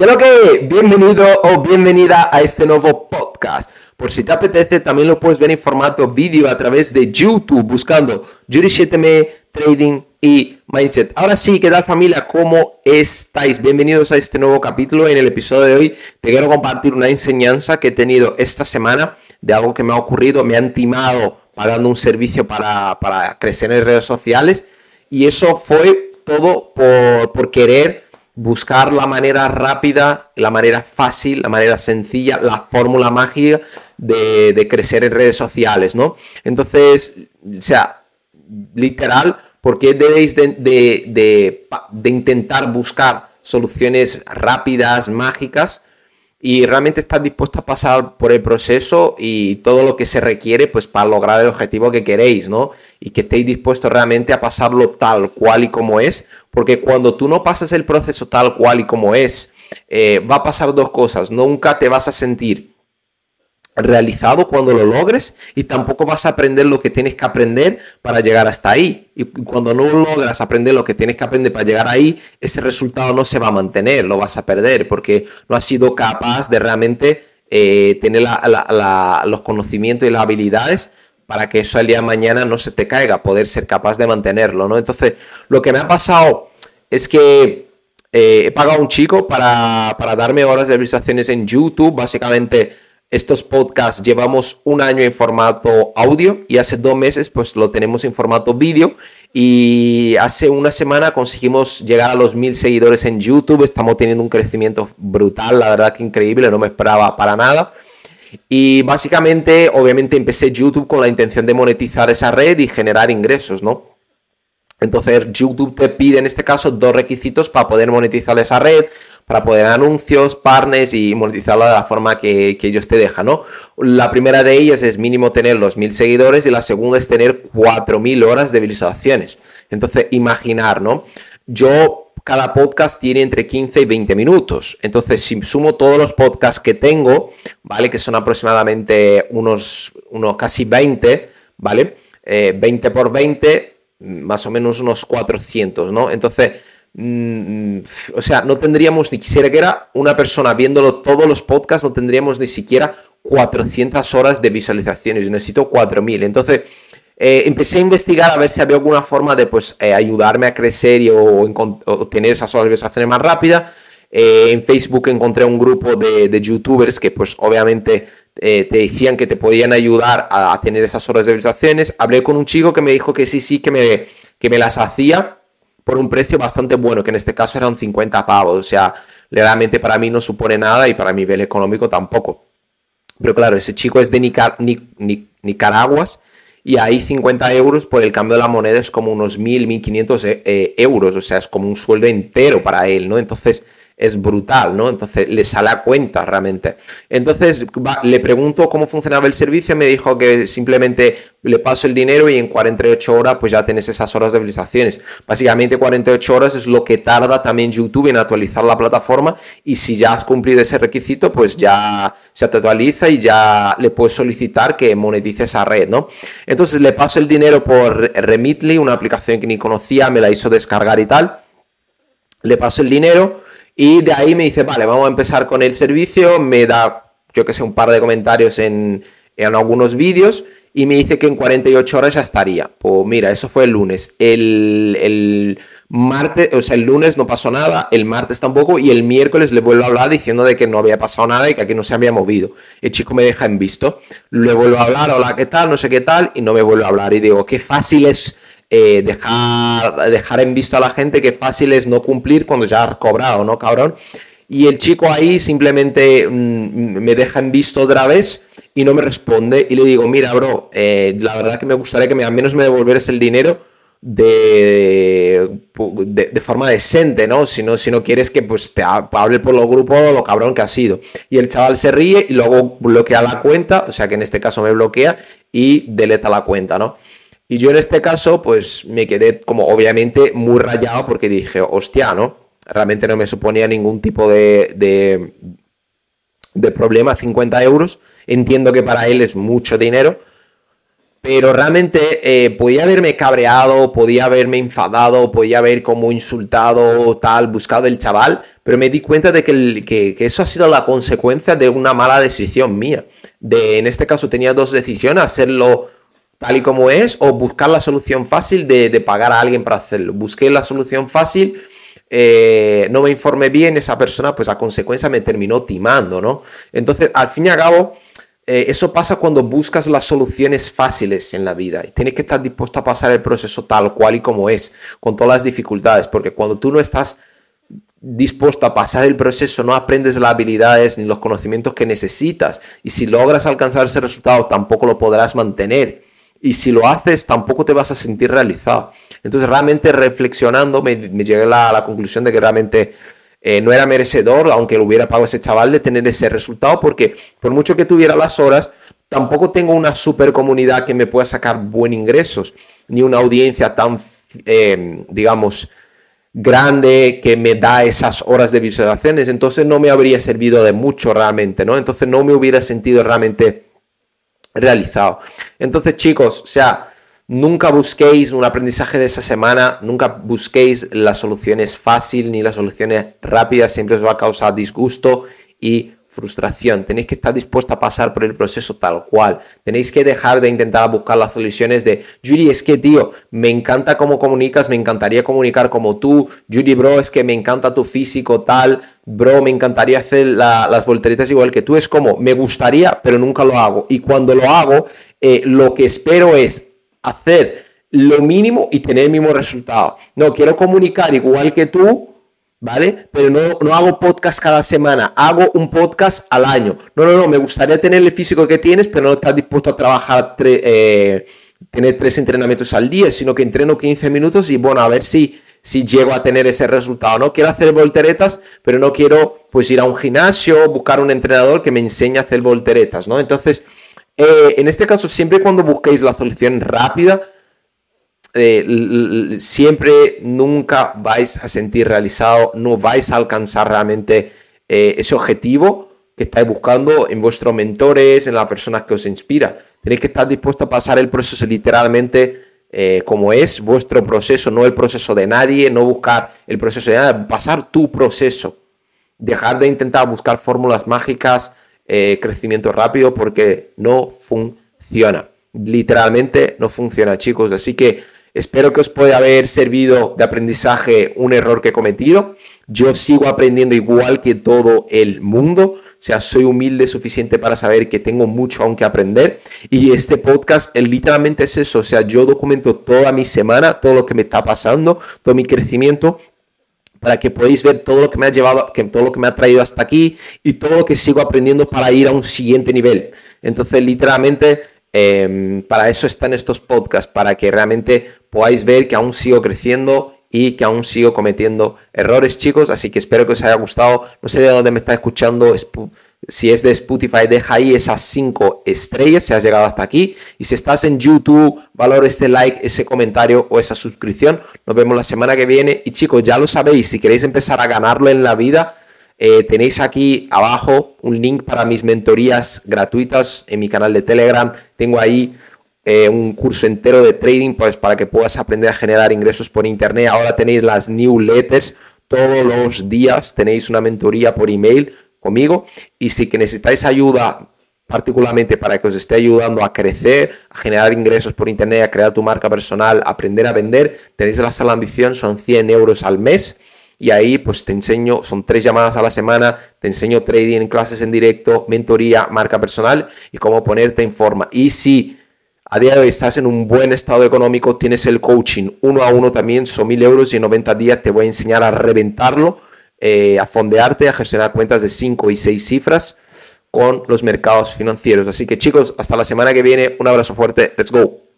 Quiero que bienvenido o bienvenida a este nuevo podcast. Por si te apetece, también lo puedes ver en formato vídeo a través de YouTube buscando Yuri 7 Trading y Mindset. Ahora sí, ¿qué tal familia? ¿Cómo estáis? Bienvenidos a este nuevo capítulo. En el episodio de hoy te quiero compartir una enseñanza que he tenido esta semana de algo que me ha ocurrido. Me han timado pagando un servicio para, crecer en redes sociales y eso fue todo por, por querer buscar la manera rápida, la manera fácil, la manera sencilla, la fórmula mágica de, crecer en redes sociales, ¿no? Entonces, o sea, literal, ¿por qué debéis de, intentar buscar soluciones rápidas, mágicas? Y realmente estar dispuesto a pasar por el proceso y todo lo que se requiere pues para lograr el objetivo que queréis, ¿no? Y que estéis dispuestos realmente a pasarlo tal cual y como es, porque cuando tú no pasas el proceso tal cual y como es, eh, va a pasar dos cosas, nunca te vas a sentir realizado cuando lo logres y tampoco vas a aprender lo que tienes que aprender para llegar hasta ahí. Y cuando no logras aprender lo que tienes que aprender para llegar ahí, ese resultado no se va a mantener, lo vas a perder porque no has sido capaz de realmente eh, tener los conocimientos y las habilidades para que eso al día de mañana no se te caiga, poder ser capaz de mantenerlo, ¿no? Entonces, lo que me ha pasado es que eh, he pagado a un chico para, para darme horas de visualizaciones en YouTube, básicamente estos podcasts llevamos un año en formato audio y hace dos meses pues lo tenemos en formato vídeo y hace una semana conseguimos llegar a los mil seguidores en YouTube, estamos teniendo un crecimiento brutal, la verdad que increíble, no me esperaba para nada. Y básicamente, obviamente empecé YouTube con la intención de monetizar esa red y generar ingresos, ¿no? Entonces YouTube te pide en este caso dos requisitos para poder monetizar esa red, para poder anuncios, partners y monetizarlo de la forma que, ellos te dejan, ¿no? La primera de ellas es mínimo tener los mil seguidores y la segunda es tener 4.000 horas de visualizaciones. Entonces, imaginar, ¿no? Yo, cada podcast tiene entre 15 y 20 minutos. Entonces, si sumo todos los podcasts que tengo, ¿vale? Que son aproximadamente unos, unos casi 20, ¿vale? 20 eh, por 20, más o menos unos 400, ¿no? Entonces, o sea, no tendríamos ni quisiera que era una persona viéndolo todos los podcasts, no tendríamos ni siquiera 400 horas de visualizaciones. Yo necesito 4000. Entonces, eh, empecé a investigar a ver si había alguna forma de pues, eh, ayudarme a crecer y, o, tener esas horas de visualizaciones más rápidas. Eh, en Facebook encontré un grupo de, youtubers que pues obviamente te decían que te podían ayudar a, tener esas horas de visualizaciones. Hablé con un chico que me dijo que sí, sí, que me, que me las hacía por un precio bastante bueno, que en este caso eran 50 pavos. O sea, realmente para mí no supone nada y para mi nivel económico tampoco. Pero claro, ese chico es de Nicar Nicaraguas y ahí 50 euros por el cambio de la moneda es como unos 1.000, 1.500 eh, eh, euros. O sea, es como un sueldo entero para él, ¿no? Entonces es brutal, ¿no? Entonces le sale a cuenta realmente. Entonces le pregunto cómo funcionaba el servicio, me dijo que simplemente le paso el dinero y en 48 horas pues ya tienes esas horas de visualizaciones. Básicamente 48 horas es lo que tarda también YouTube en actualizar la plataforma y si ya has cumplido ese requisito pues ya se actualiza y ya le puedes solicitar que monetice esa red, ¿no? Entonces le paso el dinero por Remitly, una aplicación que ni conocía, me la hizo descargar y tal. Le paso el dinero y de ahí me dice, vale, vamos a empezar con el servicio, me da, yo que sé, un par de comentarios en, algunos vídeos y me dice que en 48 horas ya estaría. Pues mira, eso fue el lunes. El, el, martes, o sea, el lunes no pasó nada, el martes tampoco y el miércoles le vuelvo a hablar diciendo de que no había pasado nada y que aquí no se había movido. El chico me deja en visto. Le vuelvo a hablar, hola, ¿qué tal? No sé qué tal y no me vuelve a hablar y digo, qué fácil es eh, dejar, dejar en visto a la gente que fácil es no cumplir cuando ya has cobrado, ¿no, cabrón? Y el chico ahí simplemente mm, me deja en visto otra vez y no me responde y le digo, mira, bro, eh, la verdad que me gustaría que me, al menos me devolvieras el dinero de, de, forma decente, ¿no? Si, ¿no? si no quieres que pues te hable por los grupos lo cabrón que ha sido. Y el chaval se ríe y luego bloquea la cuenta, o sea que en este caso me bloquea y deleta la cuenta, ¿no? Y yo en este caso, pues me quedé como obviamente muy rayado porque dije, hostia, ¿no? Realmente no me suponía ningún tipo de, de, problema, 50 euros. Entiendo que para él es mucho dinero, pero realmente eh, podía haberme cabreado, podía haberme enfadado, podía haber como insultado, tal, buscado el chaval, pero me di cuenta de que, eso ha sido la consecuencia de una mala decisión mía. De, en este caso tenía dos decisiones, hacerlo tal y como es o buscar la solución fácil de, pagar a alguien para hacerlo. Busqué la solución fácil, eh, no me informé bien, esa persona pues a consecuencia me terminó timando, ¿no? Entonces, al fin y al cabo eh, eso pasa cuando buscas las soluciones fáciles en la vida y tienes que estar dispuesto a pasar el proceso tal cual y como es, con todas las dificultades, porque cuando tú no estás dispuesto a pasar el proceso, no aprendes las habilidades ni los conocimientos que necesitas y si logras alcanzar ese resultado tampoco lo podrás mantener y si lo haces tampoco te vas a sentir realizado. Entonces realmente reflexionando me, llegué a la conclusión de que realmente eh, no era merecedor, aunque lo hubiera pagado ese chaval, de tener ese resultado, porque por mucho que tuviera las horas, tampoco tengo una super comunidad que me pueda sacar buen ingresos, ni una audiencia tan, eh, digamos, grande que me da esas horas de visualizaciones, entonces no me habría servido de mucho realmente, ¿no? Entonces no me hubiera sentido realmente realizado. Entonces, chicos, o sea, Nunca busquéis un aprendizaje de esa semana, nunca busquéis las soluciones fáciles ni las soluciones rápidas, siempre os va a causar disgusto y frustración. Tenéis que estar dispuesto a pasar por el proceso tal cual. Tenéis que dejar de intentar buscar las soluciones de, Yuri, es que, tío, me encanta cómo comunicas, me encantaría comunicar como tú. Yuri, bro, es que me encanta tu físico tal. Bro, me encantaría hacer las volteretas igual que tú. Es como, me gustaría, pero nunca lo hago. Y cuando lo hago, eh, lo que espero es hacer lo mínimo y tener el mismo resultado. No, quiero comunicar igual que tú, ¿vale? Pero no, no hago podcast cada semana, hago un podcast al año. No, no, no, me gustaría tener el físico que tienes, pero no estás dispuesto a trabajar, eh, tener tres entrenamientos al día, sino que entreno 15 minutos y bueno, a ver si, si llego a tener ese resultado. No quiero hacer volteretas, pero no quiero pues ir a un gimnasio, buscar un entrenador que me enseñe a hacer volteretas, ¿no? Entonces, eh, en este caso, siempre cuando busquéis la solución rápida, eh, siempre nunca vais a sentir realizado, no vais a alcanzar realmente eh, ese objetivo que estáis buscando en vuestros mentores, en las personas que os inspira. Tenéis que estar dispuestos a pasar el proceso literalmente como es vuestro proceso, no el proceso de nadie, no buscar el proceso de nadie, pasar tu proceso. Dejar de intentar buscar fórmulas mágicas, eh, crecimiento rápido porque no funciona. Literalmente no funciona, chicos. Así que espero que os pueda haber servido de aprendizaje un error que he cometido. Yo sigo aprendiendo igual que todo el mundo. O sea, soy humilde suficiente para saber que tengo mucho aún que aprender. Y este podcast literalmente es eso. O sea, yo documento toda mi semana, todo lo que me está pasando, todo mi crecimiento para que podáis ver todo lo que me ha llevado, que, todo lo que me ha traído hasta aquí y todo lo que sigo aprendiendo para ir a un siguiente nivel. Entonces, literalmente, em, para eso están estos podcasts, para que realmente podáis ver que aún sigo creciendo y que aún sigo cometiendo errores, chicos. Así que espero que os haya gustado. No sé de dónde me está escuchando. Si es de Spotify, deja ahí esas 5 estrellas si has llegado hasta aquí. Y si estás en YouTube, valor este like, ese comentario o esa suscripción. Nos vemos la semana que viene. Y chicos, ya lo sabéis, si queréis empezar a ganarlo en la vida, eh, tenéis aquí abajo un link para mis mentorías gratuitas en mi canal de Telegram. Tengo ahí eh, un curso entero de trading pues, para que puedas aprender a generar ingresos por internet. Ahora tenéis las newsletters. Todos los días tenéis una mentoría por email conmigo. Y si que necesitáis ayuda particularmente para que os esté ayudando a crecer, a generar ingresos por internet, a crear tu marca personal, a aprender a vender, tenéis la sala ambición, son 100 euros al mes. Y ahí pues te enseño, son tres llamadas a la semana, te enseño trading, clases en directo, mentoría, marca personal y cómo ponerte en forma. Y si a día de hoy estás en un buen estado económico, tienes el coaching uno a uno también, son mil euros y en 90 días te voy a enseñar a reventarlo eh, a fondearte, a gestionar cuentas de 5 y 6 cifras con los mercados financieros. Así que chicos, hasta la semana que viene, un abrazo fuerte, let's go.